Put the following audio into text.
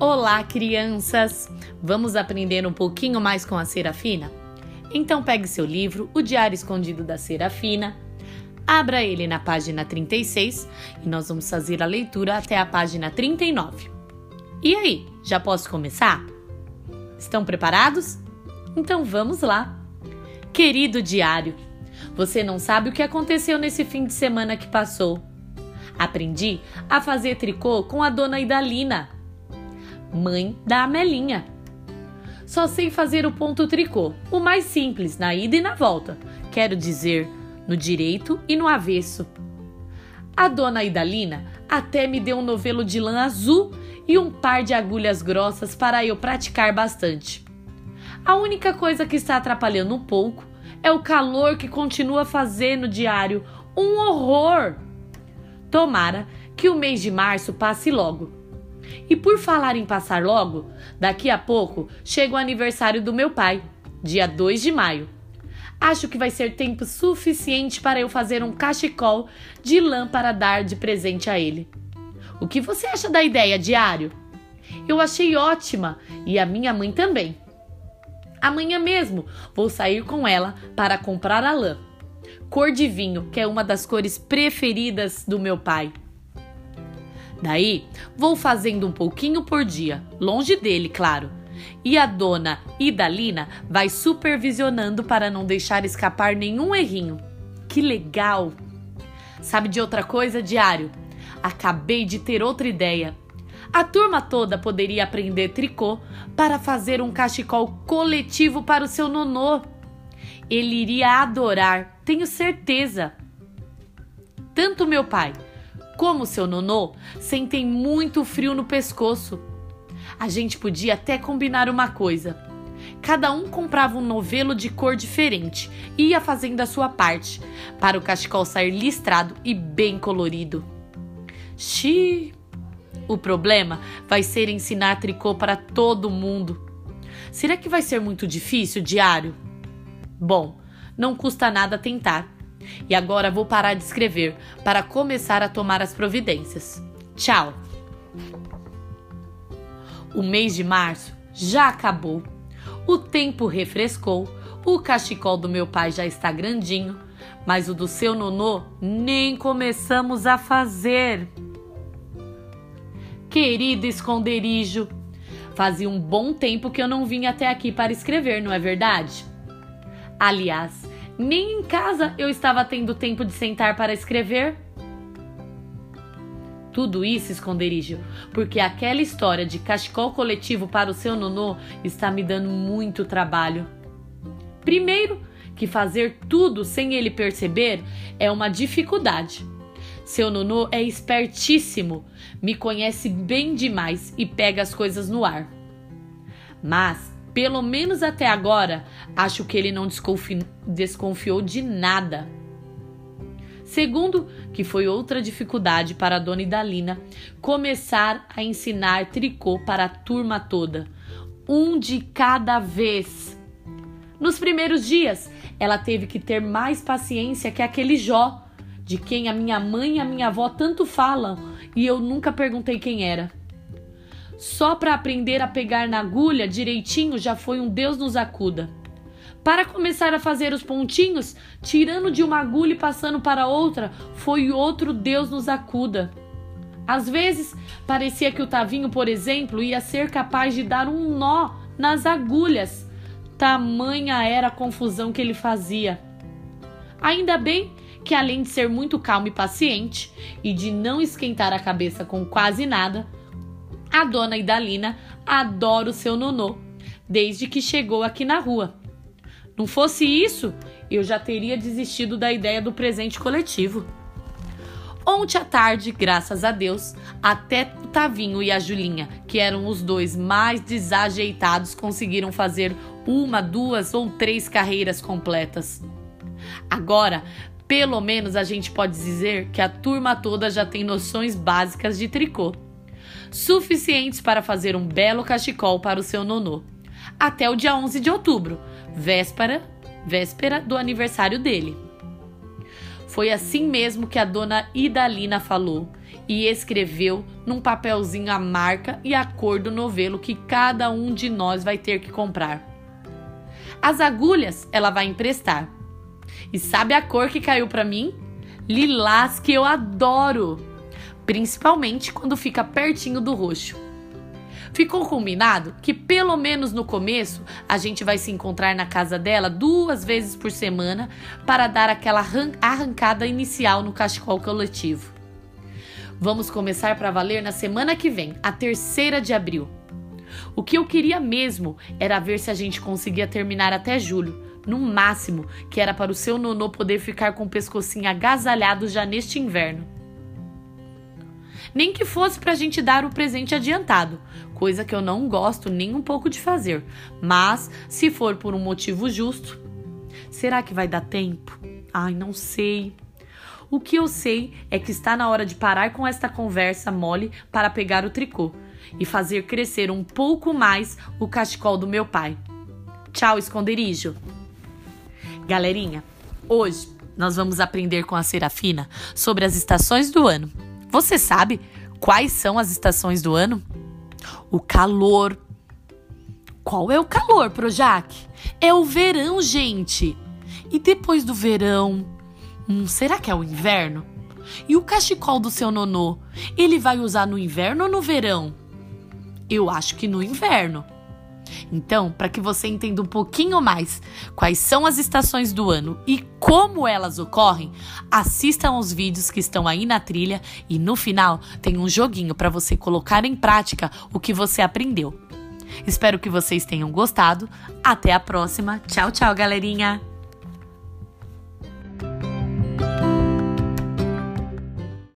Olá, crianças! Vamos aprender um pouquinho mais com a Serafina? Então pegue seu livro, O Diário Escondido da Serafina, abra ele na página 36 e nós vamos fazer a leitura até a página 39. E aí, já posso começar? Estão preparados? Então vamos lá! Querido diário, você não sabe o que aconteceu nesse fim de semana que passou. Aprendi a fazer tricô com a dona Idalina mãe da Amelinha. Só sei fazer o ponto tricô, o mais simples, na ida e na volta. Quero dizer, no direito e no avesso. A dona Idalina até me deu um novelo de lã azul e um par de agulhas grossas para eu praticar bastante. A única coisa que está atrapalhando um pouco é o calor que continua fazendo diário um horror. Tomara que o mês de março passe logo e por falar em passar logo, daqui a pouco chega o aniversário do meu pai, dia 2 de maio. Acho que vai ser tempo suficiente para eu fazer um cachecol de lã para dar de presente a ele. O que você acha da ideia, diário? Eu achei ótima e a minha mãe também. Amanhã mesmo vou sair com ela para comprar a lã. Cor de vinho, que é uma das cores preferidas do meu pai. Daí, vou fazendo um pouquinho por dia, longe dele, claro. E a dona Idalina vai supervisionando para não deixar escapar nenhum errinho. Que legal! Sabe de outra coisa, diário? Acabei de ter outra ideia. A turma toda poderia aprender tricô para fazer um cachecol coletivo para o seu nonô. Ele iria adorar, tenho certeza. Tanto meu pai como seu nonô, sentem muito frio no pescoço. A gente podia até combinar uma coisa. Cada um comprava um novelo de cor diferente e ia fazendo a sua parte, para o cachecol sair listrado e bem colorido. Xiii! O problema vai ser ensinar tricô para todo mundo. Será que vai ser muito difícil, diário? Bom, não custa nada tentar. E agora vou parar de escrever para começar a tomar as providências. Tchau! O mês de março já acabou. O tempo refrescou. O cachecol do meu pai já está grandinho, mas o do seu nonô nem começamos a fazer. Querido esconderijo, fazia um bom tempo que eu não vim até aqui para escrever, não é verdade? Aliás, nem em casa eu estava tendo tempo de sentar para escrever. Tudo isso, esconderijo, porque aquela história de cachecol coletivo para o seu nonô está me dando muito trabalho. Primeiro, que fazer tudo sem ele perceber é uma dificuldade. Seu nonô é espertíssimo, me conhece bem demais e pega as coisas no ar. Mas pelo menos até agora, acho que ele não desconfi desconfiou de nada. Segundo, que foi outra dificuldade para a dona Idalina começar a ensinar tricô para a turma toda, um de cada vez. Nos primeiros dias, ela teve que ter mais paciência que aquele Jó, de quem a minha mãe e a minha avó tanto falam e eu nunca perguntei quem era. Só para aprender a pegar na agulha direitinho já foi um Deus nos acuda. Para começar a fazer os pontinhos, tirando de uma agulha e passando para outra, foi outro Deus nos acuda. Às vezes, parecia que o Tavinho, por exemplo, ia ser capaz de dar um nó nas agulhas. Tamanha era a confusão que ele fazia. Ainda bem que, além de ser muito calmo e paciente e de não esquentar a cabeça com quase nada, a dona Idalina adora o seu nonô, desde que chegou aqui na rua. Não fosse isso, eu já teria desistido da ideia do presente coletivo. Ontem à tarde, graças a Deus, até o Tavinho e a Julinha, que eram os dois mais desajeitados, conseguiram fazer uma, duas ou três carreiras completas. Agora, pelo menos a gente pode dizer que a turma toda já tem noções básicas de tricô suficientes para fazer um belo cachecol para o seu nonô, até o dia 11 de outubro, véspera, véspera do aniversário dele. Foi assim mesmo que a dona Idalina falou e escreveu num papelzinho a marca e a cor do novelo que cada um de nós vai ter que comprar. As agulhas ela vai emprestar. E sabe a cor que caiu para mim? Lilás, que eu adoro, principalmente quando fica pertinho do roxo. Ficou combinado que, pelo menos no começo, a gente vai se encontrar na casa dela duas vezes por semana para dar aquela arrancada inicial no cachecol coletivo. Vamos começar para valer na semana que vem, a terceira de abril. O que eu queria mesmo era ver se a gente conseguia terminar até julho, no máximo, que era para o seu nonô poder ficar com o pescocinho agasalhado já neste inverno. Nem que fosse para a gente dar o presente adiantado, coisa que eu não gosto nem um pouco de fazer. Mas, se for por um motivo justo, será que vai dar tempo? Ai, não sei. O que eu sei é que está na hora de parar com esta conversa mole para pegar o tricô e fazer crescer um pouco mais o cachecol do meu pai. Tchau, esconderijo! Galerinha, hoje nós vamos aprender com a Serafina sobre as estações do ano. Você sabe quais são as estações do ano? O calor. Qual é o calor, Projac? É o verão, gente. E depois do verão, hum, será que é o inverno? E o cachecol do seu nonô, ele vai usar no inverno ou no verão? Eu acho que no inverno. Então, para que você entenda um pouquinho mais quais são as estações do ano e como elas ocorrem, assistam aos vídeos que estão aí na trilha e no final tem um joguinho para você colocar em prática o que você aprendeu. Espero que vocês tenham gostado. Até a próxima. Tchau, tchau, galerinha!